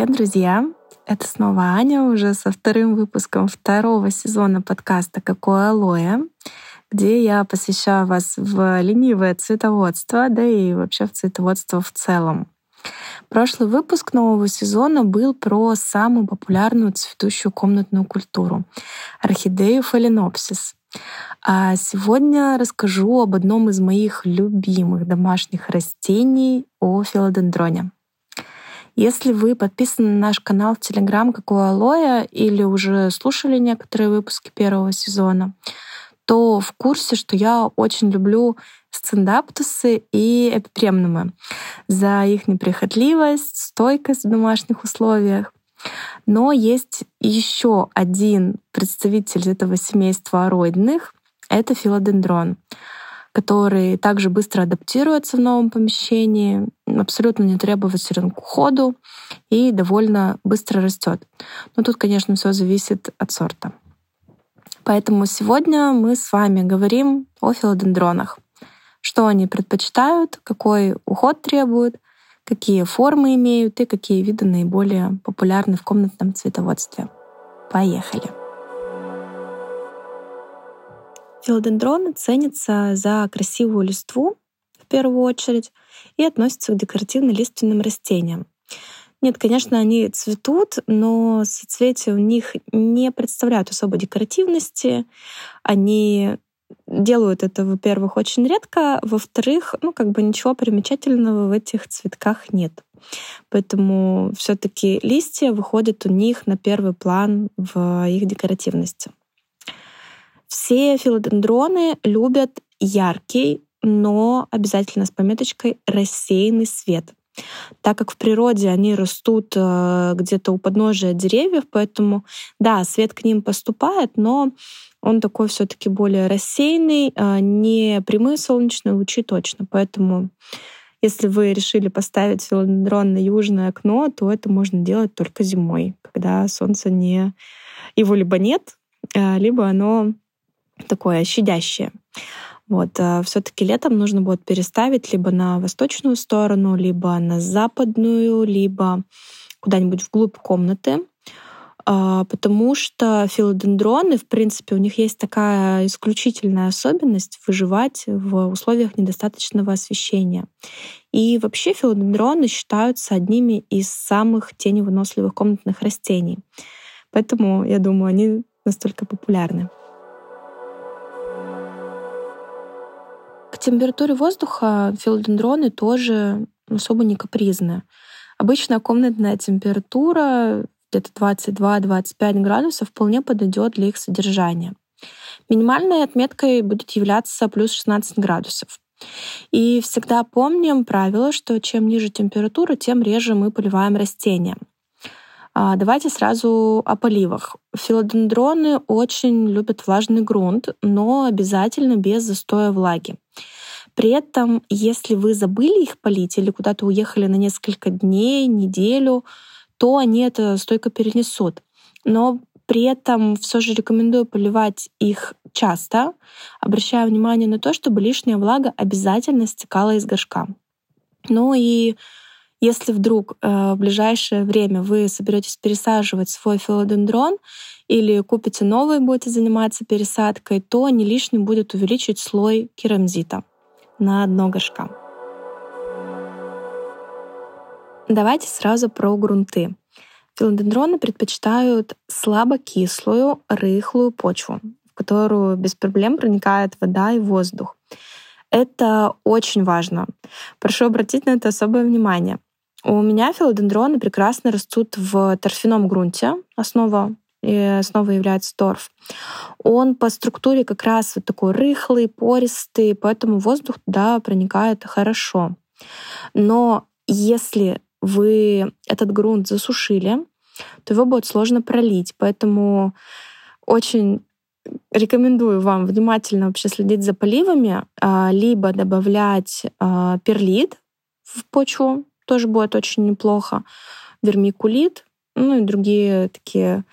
Привет, друзья! Это снова Аня уже со вторым выпуском второго сезона подкаста «Какое алоэ», где я посвящаю вас в ленивое цветоводство, да и вообще в цветоводство в целом. Прошлый выпуск нового сезона был про самую популярную цветущую комнатную культуру — орхидею фаленопсис. А сегодня расскажу об одном из моих любимых домашних растений — о филодендроне. Если вы подписаны на наш канал в Телеграм «Какое алоэ» или уже слушали некоторые выпуски первого сезона, то в курсе, что я очень люблю стендаптусы и эпипремнумы за их неприхотливость, стойкость в домашних условиях. Но есть еще один представитель этого семейства ароидных — это филодендрон который также быстро адаптируется в новом помещении, абсолютно не требует к уходу и довольно быстро растет. Но тут, конечно, все зависит от сорта. Поэтому сегодня мы с вами говорим о филодендронах. Что они предпочитают, какой уход требуют, какие формы имеют и какие виды наиболее популярны в комнатном цветоводстве. Поехали! Филодендроны ценятся за красивую листву, в первую очередь, и относятся к декоративно-лиственным растениям. Нет, конечно, они цветут, но соцветия у них не представляют особой декоративности. Они делают это, во-первых, очень редко, во-вторых, ну, как бы ничего примечательного в этих цветках нет. Поэтому все таки листья выходят у них на первый план в их декоративности. Все филодендроны любят яркий, но обязательно с пометочкой рассеянный свет так как в природе они растут э, где-то у подножия деревьев, поэтому да, свет к ним поступает, но он такой все-таки более рассеянный, э, не прямые солнечные лучи точно. Поэтому если вы решили поставить филодендрон на южное окно, то это можно делать только зимой, когда солнца не его либо нет, э, либо оно такое щадящее. Вот. А Все-таки летом нужно будет переставить либо на восточную сторону, либо на западную, либо куда-нибудь вглубь комнаты, а, потому что филодендроны, в принципе, у них есть такая исключительная особенность выживать в условиях недостаточного освещения. И вообще филодендроны считаются одними из самых теневыносливых комнатных растений. Поэтому, я думаю, они настолько популярны. Температуре воздуха филодендроны тоже особо не капризны. Обычно комнатная температура где-то 22-25 градусов вполне подойдет для их содержания. Минимальной отметкой будет являться плюс 16 градусов. И всегда помним правило, что чем ниже температура, тем реже мы поливаем растения. А, давайте сразу о поливах. Филодендроны очень любят влажный грунт, но обязательно без застоя влаги. При этом, если вы забыли их полить или куда-то уехали на несколько дней, неделю, то они это стойко перенесут. Но при этом все же рекомендую поливать их часто, обращая внимание на то, чтобы лишняя влага обязательно стекала из горшка. Ну и если вдруг э, в ближайшее время вы соберетесь пересаживать свой филодендрон или купите новый и будете заниматься пересадкой, то не лишним будет увеличить слой керамзита на дно горшка. Давайте сразу про грунты. Филодендроны предпочитают слабокислую, рыхлую почву, в которую без проблем проникает вода и воздух. Это очень важно. Прошу обратить на это особое внимание. У меня филодендроны прекрасно растут в торфяном грунте. Основа и основой является торф. Он по структуре как раз вот такой рыхлый, пористый, поэтому воздух туда проникает хорошо. Но если вы этот грунт засушили, то его будет сложно пролить. Поэтому очень рекомендую вам внимательно вообще следить за поливами, а, либо добавлять а, перлит в почву, тоже будет очень неплохо. Вермикулит, ну и другие такие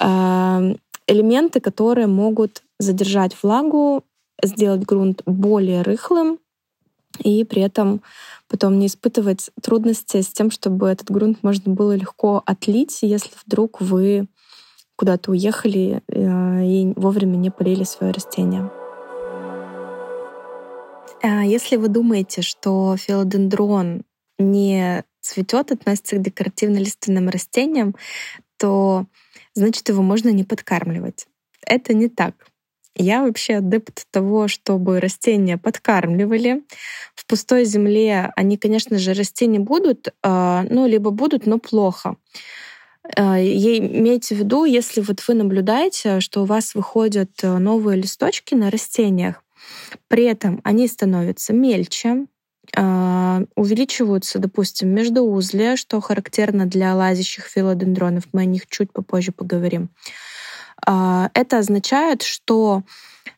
э, элементы, которые могут задержать влагу, сделать грунт более рыхлым и при этом потом не испытывать трудности с тем, чтобы этот грунт можно было легко отлить, если вдруг вы куда-то уехали э, и вовремя не полили свое растение. А если вы думаете, что филодендрон не цветет, относится к декоративно-лиственным растениям, то значит его можно не подкармливать. Это не так. Я вообще адепт того, чтобы растения подкармливали. В пустой земле они, конечно же, расти не будут, а, ну, либо будут, но плохо. А, имейте в виду, если вот вы наблюдаете, что у вас выходят э, новые листочки на растениях, при этом они становятся мельче, увеличиваются, допустим, междуузлия, что характерно для лазящих филодендронов. Мы о них чуть попозже поговорим. А, это означает, что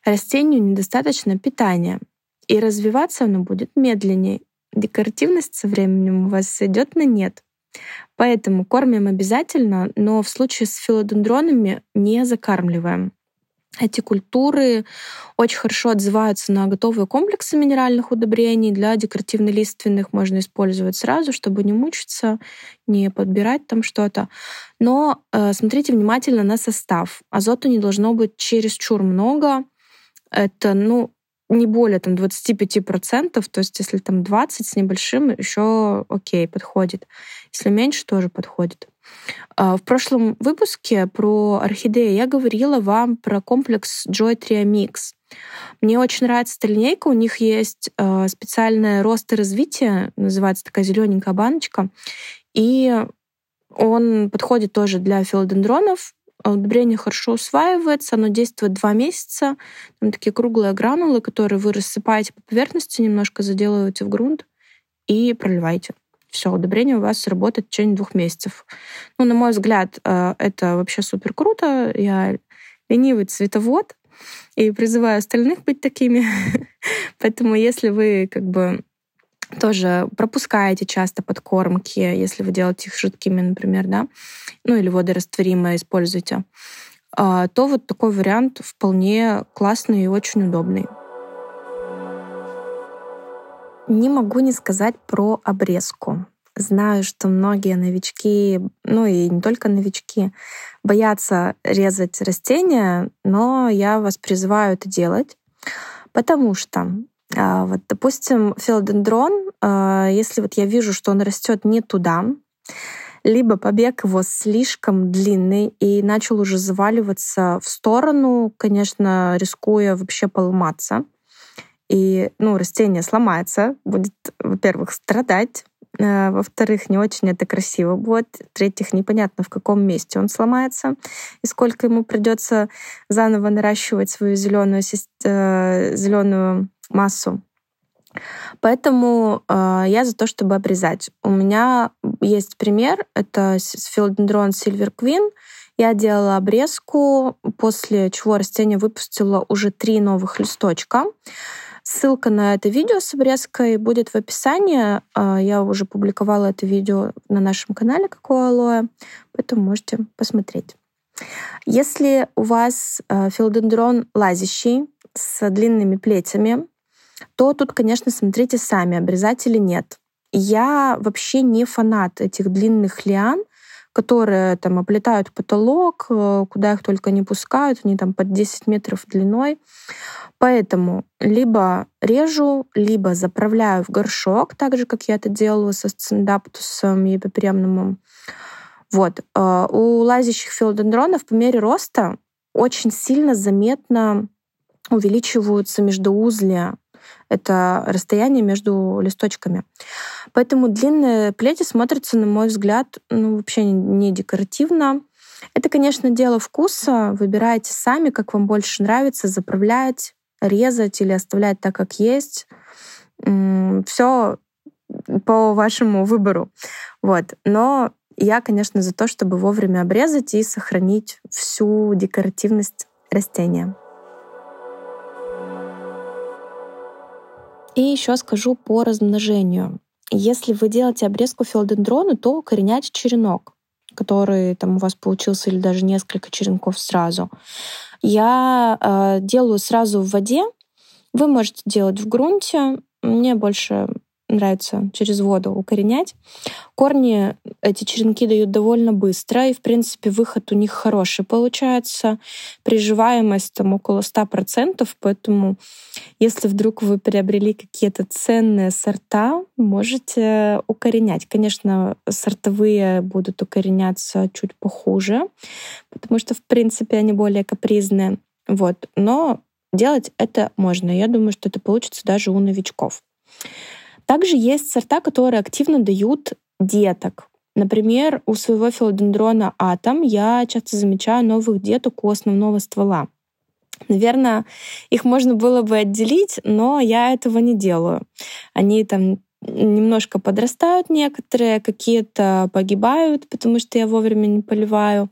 растению недостаточно питания, и развиваться оно будет медленнее. Декоративность со временем у вас идет на нет. Поэтому кормим обязательно, но в случае с филодендронами не закармливаем. Эти культуры очень хорошо отзываются на готовые комплексы минеральных удобрений. Для декоративно-лиственных можно использовать сразу, чтобы не мучиться, не подбирать там что-то. Но э, смотрите внимательно на состав. Азота не должно быть чересчур много. Это, ну, не более там 25%, то есть если там 20 с небольшим, еще окей, подходит. Если меньше, тоже подходит. А, в прошлом выпуске про орхидеи я говорила вам про комплекс Joy Tria Mix. Мне очень нравится эта линейка. У них есть а, специальное рост и развитие, называется такая зелененькая баночка. И он подходит тоже для филодендронов. Удобрение хорошо усваивается, оно действует два месяца. Там такие круглые гранулы, которые вы рассыпаете по поверхности, немножко заделываете в грунт и проливаете. Все, удобрение у вас работает в течение двух месяцев. Ну, на мой взгляд, э, это вообще супер круто. Я ленивый цветовод и призываю остальных быть такими. Поэтому если вы как бы тоже пропускаете часто подкормки, если вы делаете их жидкими, например, да, ну или водорастворимые используете, э, то вот такой вариант вполне классный и очень удобный. Не могу не сказать про обрезку. Знаю, что многие новички, ну и не только новички, боятся резать растения, но я вас призываю это делать, потому что а, вот, допустим, филодендрон, а, если вот я вижу, что он растет не туда, либо побег его слишком длинный и начал уже заваливаться в сторону, конечно, рискуя вообще поломаться, и ну, растение сломается, будет, во-первых, страдать, э, во-вторых, не очень это красиво будет, в-третьих, непонятно, в каком месте он сломается и сколько ему придется заново наращивать свою зеленую, э, зеленую массу. Поэтому э, я за то, чтобы обрезать. У меня есть пример, это филодендрон Silver Queen. Я делала обрезку, после чего растение выпустило уже три новых листочка. Ссылка на это видео с обрезкой будет в описании. А, я уже публиковала это видео на нашем канале «Какое алоэ», поэтому можете посмотреть. Если у вас а, филодендрон лазящий с длинными плетями, то тут, конечно, смотрите сами, обрезать или нет. Я вообще не фанат этих длинных лиан, которые там оплетают потолок, э, куда их только не пускают, они там под 10 метров длиной. Поэтому либо режу, либо заправляю в горшок, так же, как я это делала со сцендаптусом и пепремнумом. Вот. Э, у лазящих филодендронов по мере роста очень сильно заметно увеличиваются междуузлия. Это расстояние между листочками. Поэтому длинные плети смотрятся, на мой взгляд, ну, вообще не декоративно. Это, конечно, дело вкуса. Выбирайте сами, как вам больше нравится, заправлять резать или оставлять так, как есть. Все по вашему выбору. Вот. Но я, конечно, за то, чтобы вовремя обрезать и сохранить всю декоративность растения. И еще скажу по размножению. Если вы делаете обрезку филодендрона, то укореняйте черенок, который там у вас получился, или даже несколько черенков сразу я э, делаю сразу в воде. Вы можете делать в грунте. Мне больше нравится через воду укоренять. Корни эти черенки дают довольно быстро, и, в принципе, выход у них хороший получается. Приживаемость там около 100%, поэтому если вдруг вы приобрели какие-то ценные сорта, можете укоренять. Конечно, сортовые будут укореняться чуть похуже, потому что, в принципе, они более капризные. Вот. Но делать это можно. Я думаю, что это получится даже у новичков. Также есть сорта, которые активно дают деток. Например, у своего филодендрона атом я часто замечаю новых деток у основного ствола. Наверное, их можно было бы отделить, но я этого не делаю. Они там немножко подрастают некоторые, какие-то погибают, потому что я вовремя не поливаю.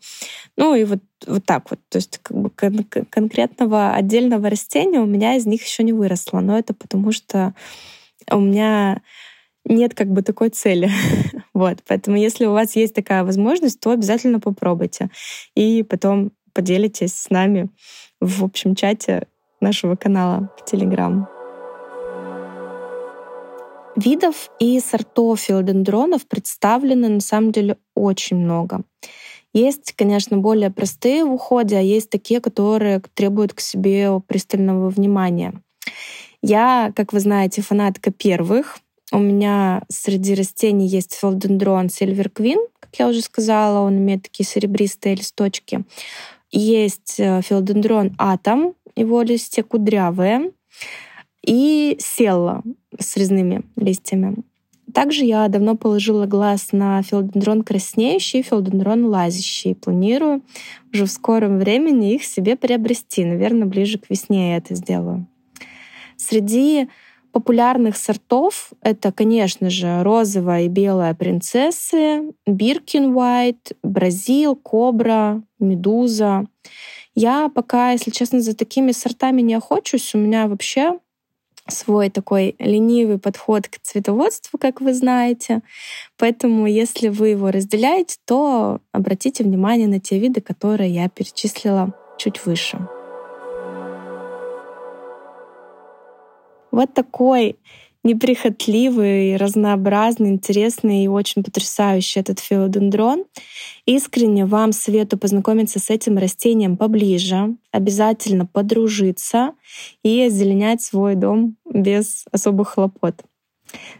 Ну и вот, вот так вот. То есть как бы кон- конкретного отдельного растения у меня из них еще не выросло. Но это потому что у меня нет как бы такой цели. вот, поэтому если у вас есть такая возможность, то обязательно попробуйте. И потом поделитесь с нами в общем чате нашего канала в Телеграм. Видов и сортов филодендронов представлено на самом деле очень много. Есть, конечно, более простые в уходе, а есть такие, которые требуют к себе пристального внимания. Я, как вы знаете, фанатка первых. У меня среди растений есть филодендрон Silver Queen, как я уже сказала, он имеет такие серебристые листочки. Есть э, филодендрон Атом, его листья кудрявые, и селла с резными листьями. Также я давно положила глаз на филодендрон краснеющий и филодендрон лазящий. Планирую уже в скором времени их себе приобрести. Наверное, ближе к весне я это сделаю. Среди популярных сортов это, конечно же, розовая и белая принцессы, Биркин White, Бразил, Кобра, Медуза. Я пока, если честно, за такими сортами не охочусь. У меня вообще свой такой ленивый подход к цветоводству, как вы знаете. Поэтому, если вы его разделяете, то обратите внимание на те виды, которые я перечислила чуть выше. Вот такой неприхотливый, разнообразный, интересный и очень потрясающий этот филодендрон. Искренне вам советую познакомиться с этим растением поближе, обязательно подружиться и озеленять свой дом без особых хлопот.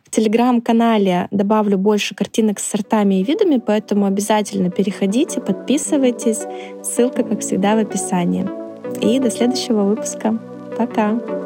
В телеграм-канале добавлю больше картинок с сортами и видами, поэтому обязательно переходите, подписывайтесь. Ссылка, как всегда, в описании. И до следующего выпуска. Пока!